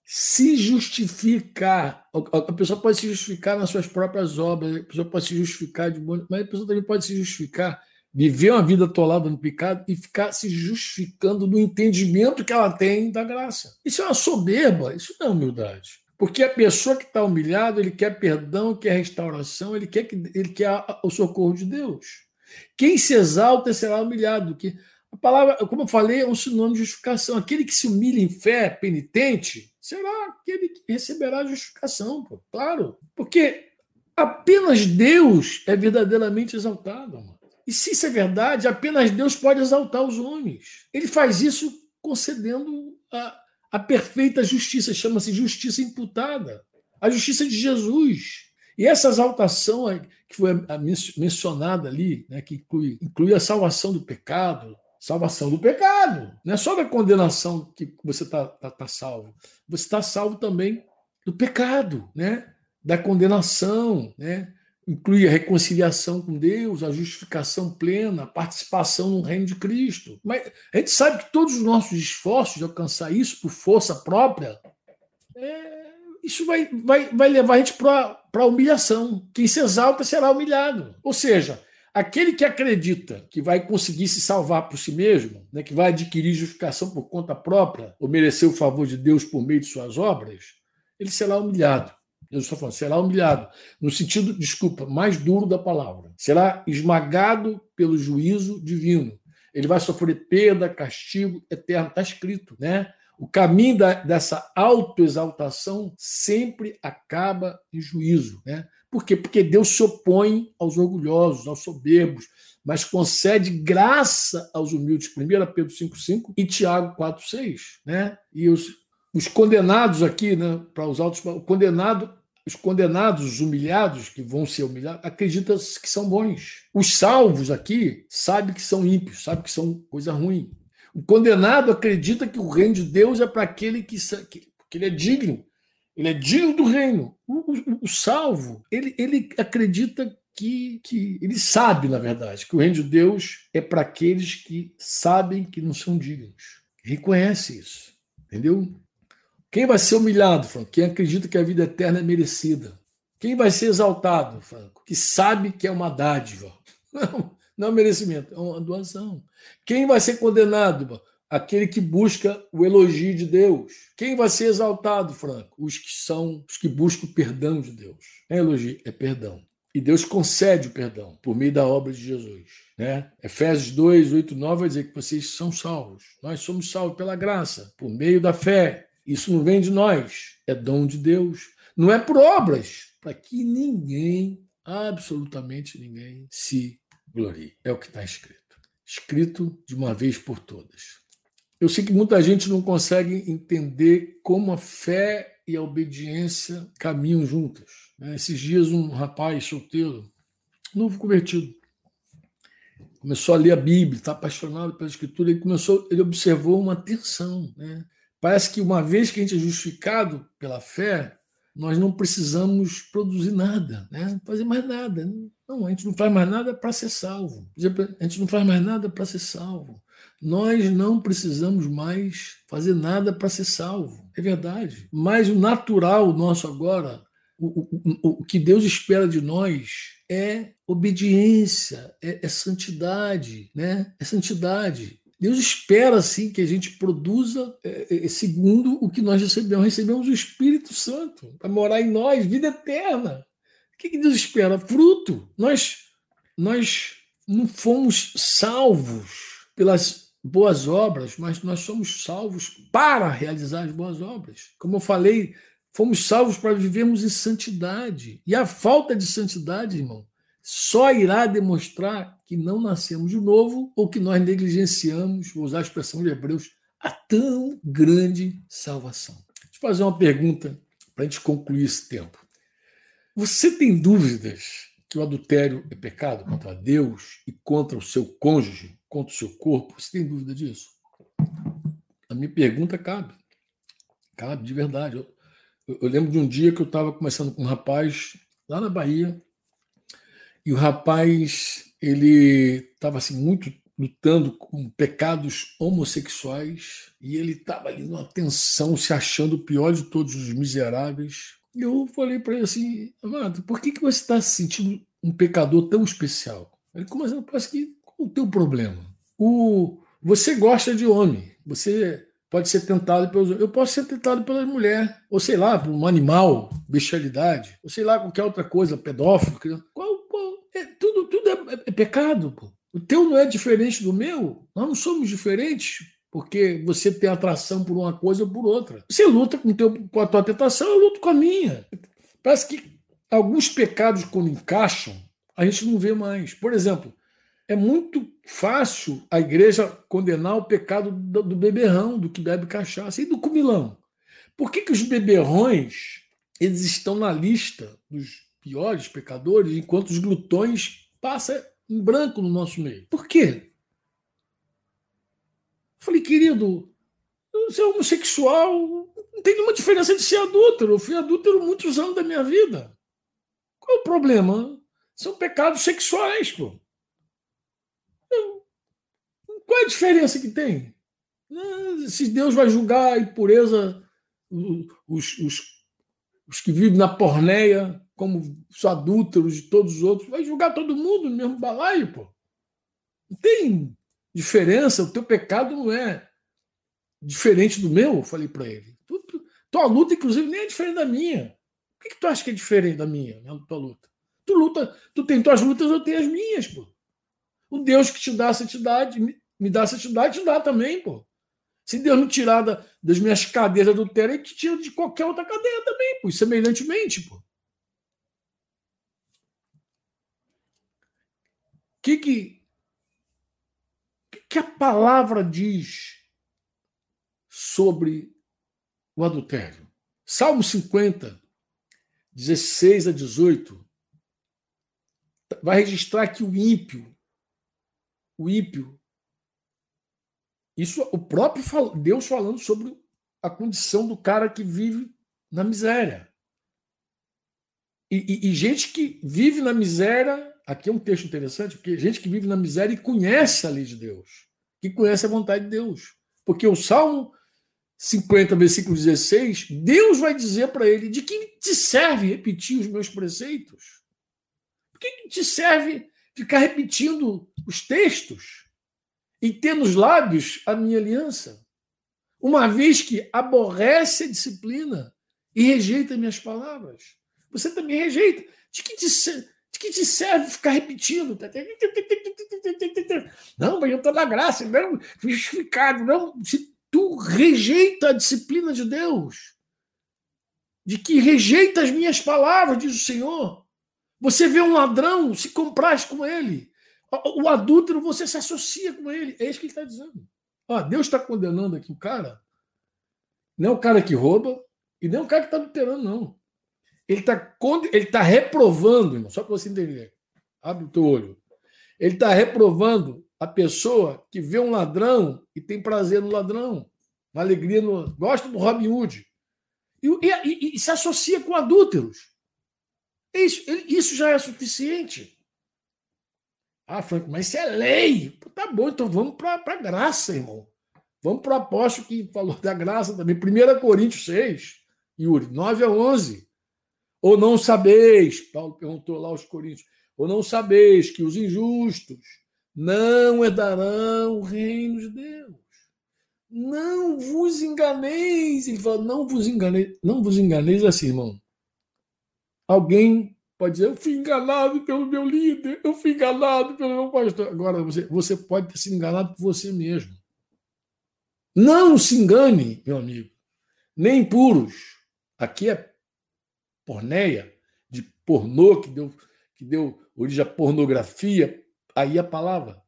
Se justificar. A pessoa pode se justificar nas suas próprias obras, a pessoa pode se justificar de mas a pessoa também pode se justificar viver uma vida atolada no pecado e ficar se justificando no entendimento que ela tem da graça. Isso é uma soberba, isso não é humildade. Porque a pessoa que está humilhada, ele quer perdão, quer restauração, ele quer, que, ele quer o socorro de Deus. Quem se exalta será humilhado. Que a palavra, como eu falei, é um sinônimo de justificação. Aquele que se humilha em fé, penitente, será aquele que receberá justificação, pô. claro. Porque apenas Deus é verdadeiramente exaltado. Mano. E se isso é verdade, apenas Deus pode exaltar os homens. Ele faz isso concedendo a, a perfeita justiça, chama-se justiça imputada, a justiça de Jesus. E essa exaltação que foi mencionada ali, né, que inclui, inclui a salvação do pecado, salvação do pecado. Não é só da condenação que você está tá, tá salvo. Você está salvo também do pecado, né? da condenação, né? Inclui a reconciliação com Deus, a justificação plena, a participação no reino de Cristo. Mas a gente sabe que todos os nossos esforços de alcançar isso por força própria, é, isso vai, vai, vai levar a gente para a humilhação. Quem se exalta será humilhado. Ou seja, aquele que acredita que vai conseguir se salvar por si mesmo, né, que vai adquirir justificação por conta própria, ou merecer o favor de Deus por meio de suas obras, ele será humilhado. Eu estou falando, será humilhado, no sentido, desculpa, mais duro da palavra. Será esmagado pelo juízo divino. Ele vai sofrer perda, castigo eterno. Está escrito, né? O caminho da, dessa autoexaltação sempre acaba em juízo. Né? Por quê? Porque Deus se opõe aos orgulhosos, aos soberbos, mas concede graça aos humildes. 1 Pedro 5,5 e Tiago 4,6. Né? E os os condenados aqui, né, para os altos, condenado, os condenados, os humilhados que vão ser humilhados, acreditam que são bons. Os salvos aqui sabem que são ímpios, sabem que são coisa ruim. O condenado acredita que o reino de Deus é para aquele que, que, que ele é digno. Ele é digno do reino. O, o, o salvo, ele, ele acredita que, que ele sabe, na verdade, que o reino de Deus é para aqueles que sabem que não são dignos. Reconhece isso. Entendeu? Quem vai ser humilhado, Franco? Quem acredita que a vida eterna é merecida. Quem vai ser exaltado, Franco? Que sabe que é uma dádiva. Não, não é um merecimento, é uma doação. Quem vai ser condenado? Aquele que busca o elogio de Deus. Quem vai ser exaltado, Franco? Os que são os que buscam o perdão de Deus. Não é elogio, é perdão. E Deus concede o perdão por meio da obra de Jesus. Né? Efésios 2, 8, 9 vai dizer que vocês são salvos. Nós somos salvos pela graça, por meio da fé. Isso não vem de nós, é dom de Deus. Não é por obras, para que ninguém, absolutamente ninguém, se glorie. É o que está escrito. Escrito de uma vez por todas. Eu sei que muita gente não consegue entender como a fé e a obediência caminham juntas. Né? Esses dias, um rapaz solteiro, novo convertido, começou a ler a Bíblia, está apaixonado pela Escritura, ele começou, ele observou uma tensão, né? Parece que uma vez que a gente é justificado pela fé, nós não precisamos produzir nada, né? fazer mais nada. Não, a gente não faz mais nada para ser salvo. A gente não faz mais nada para ser salvo. Nós não precisamos mais fazer nada para ser salvo. É verdade. Mas o natural nosso agora, o, o, o, que Deus espera de nós é obediência, é, é santidade, né? É santidade. Deus espera, assim, que a gente produza é, é, segundo o que nós recebemos. Recebemos o Espírito Santo para morar em nós, vida eterna. O que, que Deus espera? Fruto. Nós, nós não fomos salvos pelas boas obras, mas nós somos salvos para realizar as boas obras. Como eu falei, fomos salvos para vivermos em santidade. E a falta de santidade, irmão, só irá demonstrar que não nascemos de novo ou que nós negligenciamos, vou usar a expressão de Hebreus, a tão grande salvação. Deixa eu fazer uma pergunta para a gente concluir esse tempo. Você tem dúvidas que o adultério é pecado contra Deus e contra o seu cônjuge, contra o seu corpo? Você tem dúvida disso? A minha pergunta cabe. Cabe, de verdade. Eu, eu, lembro de um dia que eu estava conversando com um rapaz lá na Bahia, e o rapaz, ele estava assim muito lutando com pecados homossexuais e ele estava ali numa tensão, se achando o pior de todos os miseráveis. E eu falei para ele assim, amado, por que, que você está se sentindo um pecador tão especial? Ele começou, parece que qual o teu problema? O, você gosta de homem, você pode ser tentado pelos Eu posso ser tentado pela mulher, ou sei lá, por um animal, bestialidade, ou sei lá, qualquer outra coisa, pedófilo. Qual é, tudo tudo é, é pecado. Pô. O teu não é diferente do meu. Nós não somos diferentes porque você tem atração por uma coisa ou por outra. Você luta com, teu, com a tua tentação, eu luto com a minha. Parece que alguns pecados, quando encaixam, a gente não vê mais. Por exemplo, é muito fácil a igreja condenar o pecado do, do beberrão, do que bebe cachaça e do comilão. Por que, que os beberrões eles estão na lista dos piores pecadores, enquanto os glutões passam em branco no nosso meio? Por quê? Falei, querido, ser homossexual não tem nenhuma diferença de ser adúltero. Eu fui adúltero muitos anos da minha vida. Qual é o problema? São pecados sexuais, pô. Qual é a diferença que tem? Se Deus vai julgar a impureza, os, os, os que vivem na porneia, como os adúlteros de todos os outros, vai julgar todo mundo no mesmo balaio, pô. Não tem diferença, o teu pecado não é diferente do meu, eu falei para ele. Tu, tu, tua luta, inclusive, nem é diferente da minha. Por que, que tu acha que é diferente da minha, a tua luta? Tu luta, tu tem tuas lutas, eu tenho as minhas, pô. O Deus que te dá a santidade, me dá a santidade, te dá também, pô. Se Deus me tirar da, das minhas cadeias adultérias, ele te tira de qualquer outra cadeia também, pô. Semelhantemente, pô. Que que, que a palavra diz sobre o adultério? Salmo 50, 16 a 18, vai registrar que o ímpio, o ímpio, isso o próprio Deus falando sobre a condição do cara que vive na miséria. E, e, e, gente que vive na miséria, aqui é um texto interessante, porque gente que vive na miséria e conhece a lei de Deus, que conhece a vontade de Deus. Porque o Salmo 50, versículo 16, Deus vai dizer para ele: de que te serve repetir os meus preceitos? Por que te serve ficar repetindo os textos e ter nos lábios a minha aliança? Uma vez que aborrece a disciplina e rejeita minhas palavras. Você também rejeita. De que te, que te serve ficar repetindo? Não, mas eu estou na graça, não, justificado. Não, se tu rejeita a disciplina de Deus, de que rejeita as minhas palavras, diz o Senhor, você vê um ladrão, se compraz com ele. O adúltero, você se associa com ele. É isso que ele está dizendo. Ó, Deus está condenando aqui o cara. Não é o cara que rouba e nem o cara que está adulterando, não. Ele está ele tá reprovando, irmão, só para você entender. Abre o teu olho. Ele está reprovando a pessoa que vê um ladrão e tem prazer no ladrão, uma alegria no. gosta do Robin Hood. E, e, e se associa com adúlteros. Isso, isso já é suficiente. Ah, Franco, mas isso é lei. Pô, tá bom, então vamos para a graça, irmão. Vamos para o apóstolo que falou da graça também. 1 Coríntios 6, Yuri, 9 a 11. Ou não sabeis, Paulo perguntou lá aos Coríntios, ou não sabeis que os injustos não herdarão o reino de Deus. Não vos enganeis. Ele fala, não vos enganeis. Não vos enganeis assim, irmão. Alguém pode dizer, eu fui enganado pelo meu líder, eu fui enganado pelo meu pastor. Agora, você, você pode ter sido enganado por você mesmo. Não se engane, meu amigo. Nem puros. Aqui é porneia, de pornô, que deu, que deu origem à pornografia, aí a palavra.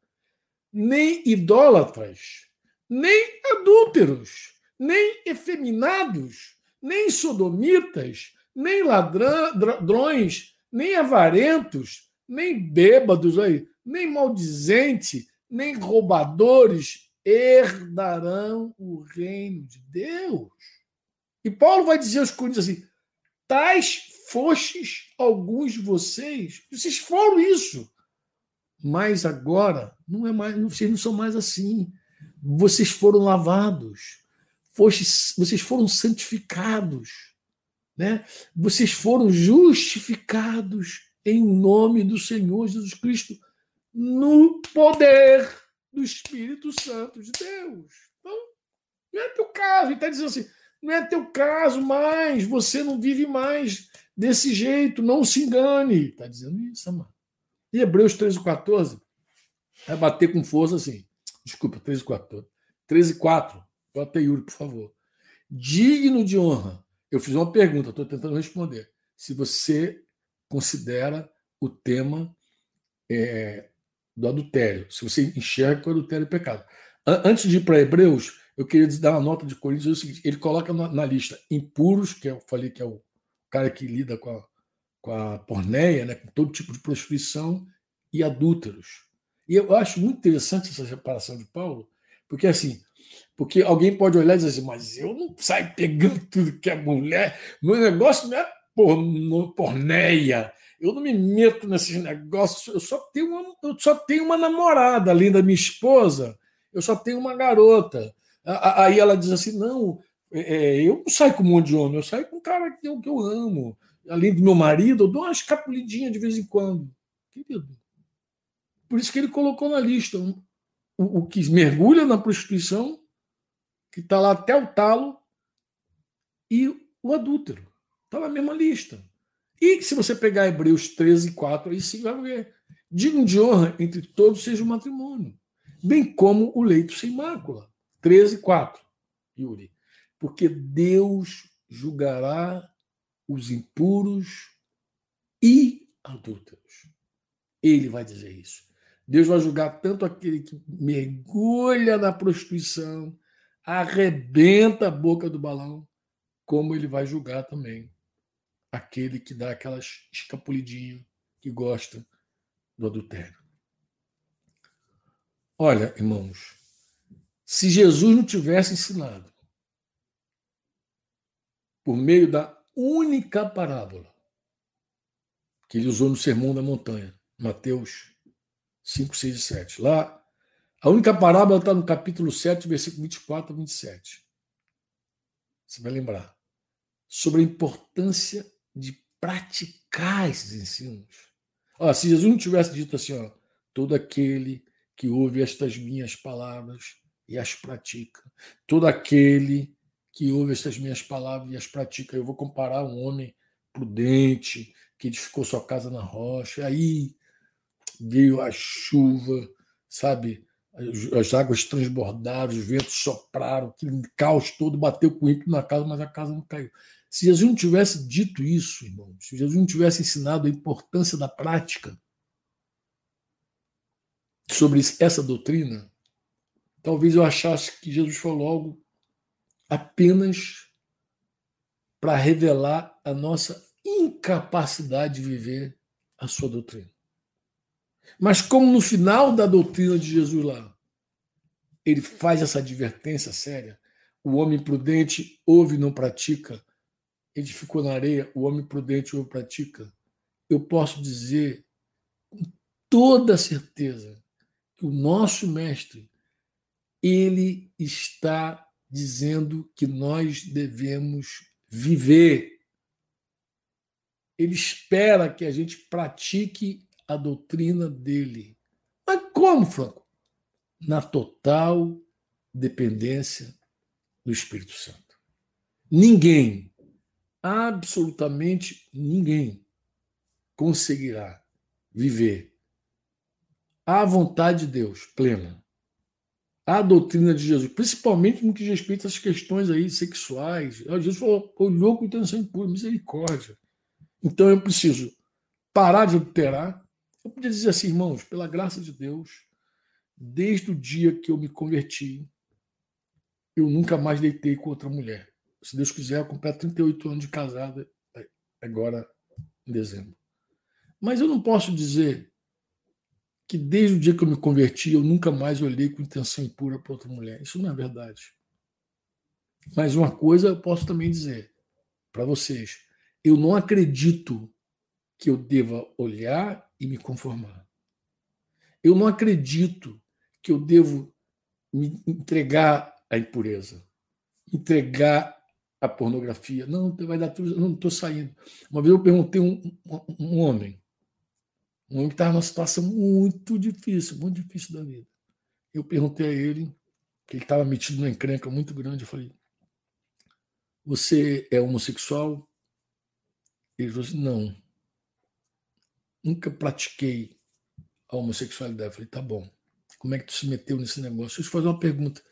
Nem idólatras, nem adúlteros, nem efeminados, nem sodomitas, nem ladrões, nem avarentos, nem bêbados, aí, nem maldizente, nem roubadores herdarão o reino de Deus. E Paulo vai dizer aos Coríntios assim: tais fostes alguns de vocês, vocês foram isso. Mas agora não é mais, vocês não são mais assim. Vocês foram lavados, vocês foram santificados né? Vocês foram justificados em nome do Senhor Jesus Cristo no poder do Espírito Santo de Deus. Então, não é teu caso. Ele está dizendo assim: não é teu caso mais, você não vive mais desse jeito, não se engane. Está dizendo isso, amado. E Hebreus 13, 14 vai bater com força assim. Desculpa, 13, 14. 13, 4. Bota Yuri, por favor. Digno de honra eu fiz uma pergunta, estou tentando responder. Se você considera o tema é, do adultério. Se você enxerga que o adultério é pecado. Antes de ir para Hebreus, eu queria dar uma nota de Coríntios, é o seguinte, ele coloca na lista impuros, que eu falei que é o cara que lida com a, com a porneia, né, com todo tipo de prostituição, e adúlteros. E eu acho muito interessante essa separação de Paulo, porque assim, porque alguém pode olhar e dizer assim, mas eu não saio pegando tudo que é mulher, meu negócio não é porno, porneia, eu não me meto nesses negócios, eu só tenho uma, eu só tenho uma namorada, além da minha esposa, eu só tenho uma garota. Aí ela diz assim: não, é, é, eu não saio com um monte de homem, eu saio com um cara que eu, que eu amo. Além do meu marido, eu dou uma escapulidinha de vez em quando. Querido. Por isso que ele colocou na lista o, o que mergulha na prostituição, que está lá até o talo, e o adúltero. Está na mesma lista. E se você pegar Hebreus 13, 4, aí sim vai ver. Digam de honra entre todos seja o matrimônio, bem como o leito sem mácula. 13, 4, Yuri. Porque Deus julgará os impuros e adúlteros. Ele vai dizer isso. Deus vai julgar tanto aquele que mergulha na prostituição, arrebenta a boca do balão, como ele vai julgar também aquele que dá aquelas escapulidinhas que gosta do adultério. Olha, irmãos, se Jesus não tivesse ensinado por meio da única parábola que ele usou no Sermão da Montanha, Mateus 5, 6 e 7. Lá, a única parábola está no capítulo 7, versículo 24 a 27. Você vai lembrar. Sobre a importância de praticar esses ensinos. Ó, se Jesus não tivesse dito assim, ó, todo aquele que ouve estas minhas palavras e as pratica, todo aquele que ouve estas minhas palavras e as pratica, eu vou comparar um homem prudente que edificou sua casa na rocha, aí veio a chuva, sabe? As águas transbordaram, os ventos sopraram, aquele caos todo bateu com o ímpio na casa, mas a casa não caiu. Se Jesus não tivesse dito isso, irmão, se Jesus não tivesse ensinado a importância da prática sobre essa doutrina, talvez eu achasse que Jesus falou algo apenas para revelar a nossa incapacidade de viver a sua doutrina. Mas como no final da doutrina de Jesus lá, ele faz essa advertência séria, o homem prudente ouve e não pratica, edificou na areia, o homem prudente o pratica. Eu posso dizer com toda certeza que o nosso mestre ele está dizendo que nós devemos viver. Ele espera que a gente pratique a doutrina dele. Mas como, Franco? Na total dependência do Espírito Santo. Ninguém absolutamente ninguém conseguirá viver a vontade de Deus plena, a doutrina de Jesus, principalmente no que diz respeito às questões aí sexuais. Jesus falou, olhou com intenção impura, misericórdia. Então eu preciso parar de adulterar. Eu podia dizer assim, irmãos, pela graça de Deus, desde o dia que eu me converti, eu nunca mais deitei com outra mulher se Deus quiser, eu completo 38 anos de casada agora em dezembro. Mas eu não posso dizer que desde o dia que eu me converti, eu nunca mais olhei com intenção impura para outra mulher. Isso não é verdade. Mas uma coisa eu posso também dizer para vocês: eu não acredito que eu deva olhar e me conformar. Eu não acredito que eu devo me entregar à impureza, entregar a pornografia. Não, vai dar tudo, não estou saindo. Uma vez eu perguntei um, um, homem, um homem que estava numa situação muito difícil, muito difícil da vida. Eu perguntei a ele, que ele estava metido numa encrenca muito grande, eu falei, você é homossexual? Ele falou assim, não. Nunca pratiquei a homossexualidade. Eu falei, tá bom. Como é que tu se meteu nesse negócio? Deixa eu te fazer uma pergunta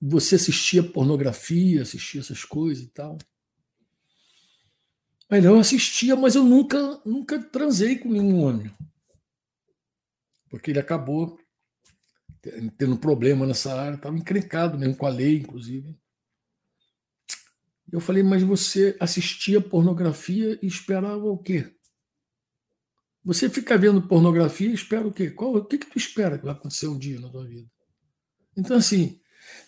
você assistia pornografia, assistia essas coisas e tal. Mas eu assistia, mas eu nunca, nunca transei com nenhum homem. porque ele acabou tendo problema nessa área, estava encrencado mesmo com a lei, inclusive. Eu falei, mas você assistia pornografia e esperava o quê? Você fica vendo pornografia e espera o quê? Qual, o que, que tu espera que vai acontecer um dia na tua vida? Então, assim,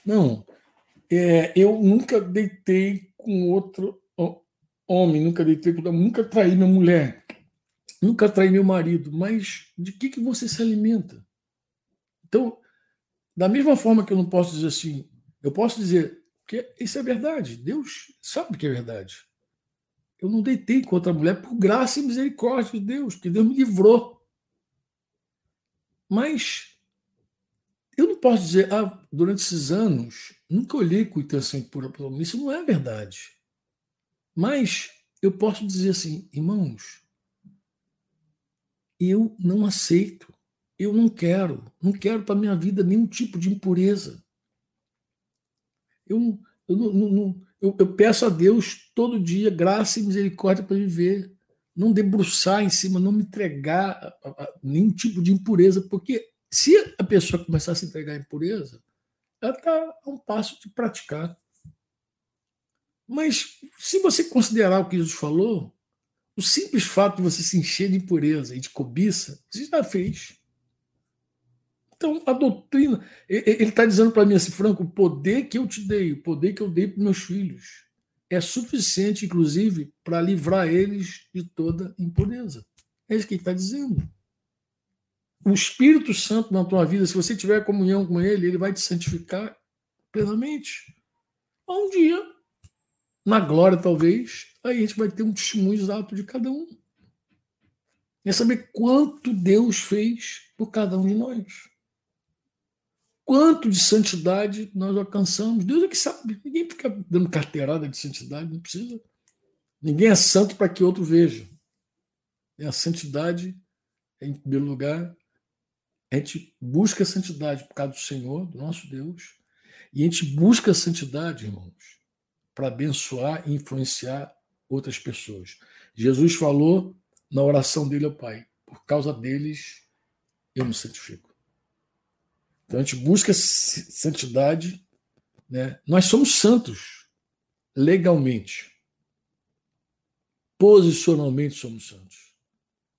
não, é, eu nunca deitei com outro homem, nunca deitei com nunca traí minha mulher, nunca traí meu marido, mas de que, que você se alimenta? Então, da mesma forma que eu não posso dizer assim, eu posso dizer que isso é verdade, Deus sabe que é verdade. Eu não deitei com outra mulher por graça e misericórdia de Deus, porque Deus me livrou. Mas eu não posso dizer, ah, durante esses anos, nunca olhei com intenção impura para Isso não é verdade. Mas eu posso dizer assim, irmãos, eu não aceito, eu não quero, não quero para minha vida nenhum tipo de impureza. Eu, eu, não, não, eu, eu peço a Deus todo dia graça e misericórdia para viver, não debruçar em cima, não me entregar a, a, a nenhum tipo de impureza, porque se a pessoa começar a se entregar à impureza, ela está a um passo de praticar. Mas se você considerar o que Jesus falou, o simples fato de você se encher de impureza e de cobiça, você já fez. Então, a doutrina, ele está dizendo para mim assim, Franco, o poder que eu te dei, o poder que eu dei para meus filhos, é suficiente, inclusive, para livrar eles de toda impureza. É isso que ele está dizendo. O Espírito Santo na tua vida, se você tiver comunhão com ele, ele vai te santificar plenamente. Um dia na glória, talvez, aí a gente vai ter um testemunho exato de cada um. É saber quanto Deus fez por cada um de nós. Quanto de santidade nós alcançamos. Deus é que sabe. Ninguém fica dando carteirada de santidade, não precisa. Ninguém é santo para que outro veja. É a santidade, em primeiro lugar, a gente busca a santidade por causa do Senhor, do nosso Deus, e a gente busca a santidade, irmãos, para abençoar e influenciar outras pessoas. Jesus falou na oração dele ao Pai: por causa deles eu me santifico. Então a gente busca santidade, né? Nós somos santos legalmente. Posicionalmente somos santos.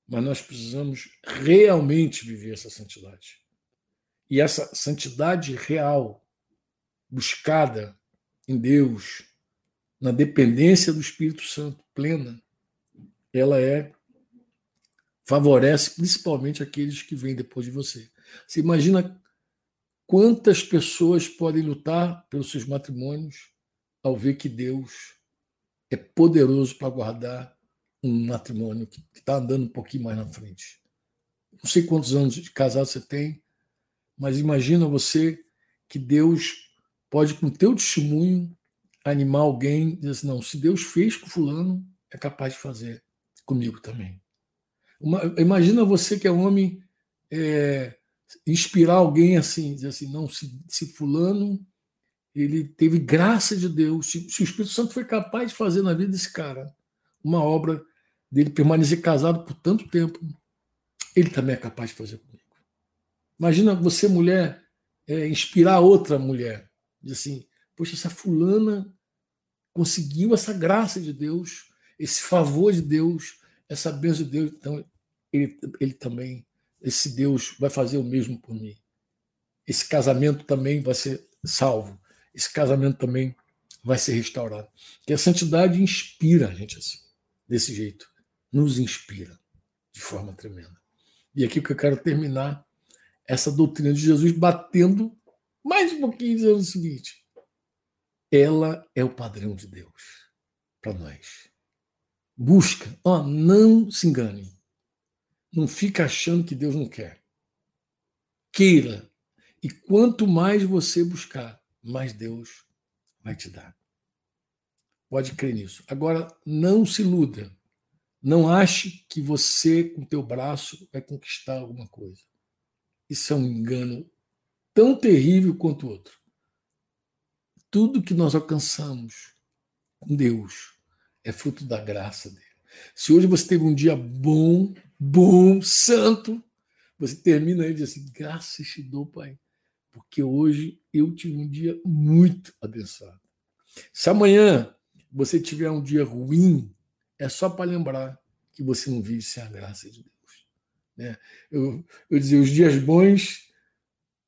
Mas nós precisamos realmente viver essa santidade. E essa santidade real, buscada em Deus, na dependência do Espírito Santo plena, ela é favorece principalmente aqueles que vêm depois de você. Você imagina quantas pessoas podem lutar pelos seus matrimônios ao ver que Deus é poderoso para guardar um matrimônio que está andando um pouquinho mais na frente. Não sei quantos anos de casado você tem, mas imagina você que Deus pode, com teu testemunho, animar alguém, dizer assim, não, se Deus fez com fulano, é capaz de fazer comigo também. Uma, imagina você que é homem é, inspirar alguém assim, dizer assim, não, se, se fulano ele teve graça de Deus, se, se, o Espírito Santo foi capaz de fazer na vida desse cara uma obra dele permanecer casado por tanto tempo, ele também é capaz de fazer comigo. Imagina você, mulher, é, inspirar outra mulher, dizer assim, poxa, essa fulana conseguiu essa graça de Deus, esse favor de Deus, essa bênção de Deus, então ele, ele também, esse Deus vai fazer o mesmo por mim. Esse casamento também vai ser salvo. Esse casamento também vai ser restaurado. Que a santidade inspira a gente assim, desse jeito. Nos inspira de forma tremenda. E aqui que eu quero terminar essa doutrina de Jesus batendo mais um pouquinho dizendo o seguinte: ela é o padrão de Deus para nós. Busca, ó, não se engane. Não fica achando que Deus não quer. Queira. E quanto mais você buscar, mais Deus vai te dar. Pode crer nisso. Agora, não se iluda. Não ache que você, com teu braço, vai conquistar alguma coisa. Isso é um engano tão terrível quanto o outro tudo que nós alcançamos com Deus é fruto da graça dele. Se hoje você teve um dia bom, bom, santo, você termina e diz assim: graças te dou, Pai, porque hoje eu tive um dia muito abençoado. Se amanhã você tiver um dia ruim, é só para lembrar que você não vive sem a graça de Deus. Né? Eu, eu dizia, os dias bons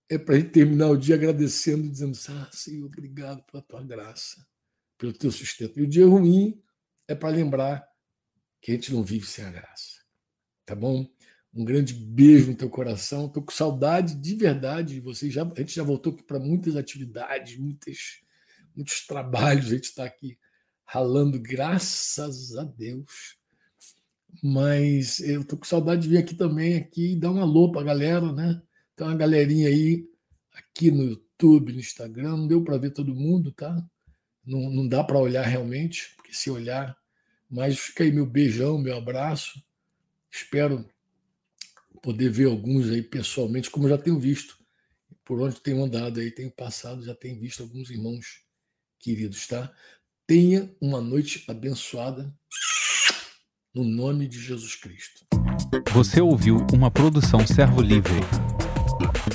é para a gente terminar o dia agradecendo, dizendo, ah, Senhor, obrigado pela tua graça, pelo teu sustento. E o dia ruim é para lembrar que a gente não vive sem a graça. Tá bom? Um grande beijo no teu coração. Estou com saudade de verdade de vocês. Já, a gente já voltou para muitas atividades, muitas, muitos trabalhos. A gente está aqui ralando, graças a Deus. Mas eu estou com saudade de vir aqui também aqui e dar um alô para a galera, né? Tem uma galerinha aí aqui no YouTube, no Instagram. Não deu para ver todo mundo, tá? Não, não dá para olhar realmente, porque se olhar. Mas fica aí meu beijão, meu abraço. Espero poder ver alguns aí pessoalmente, como já tenho visto. Por onde tenho andado aí, tenho passado, já tenho visto alguns irmãos queridos, tá? Tenha uma noite abençoada no nome de Jesus Cristo. Você ouviu uma produção Servo Livre. Thank you.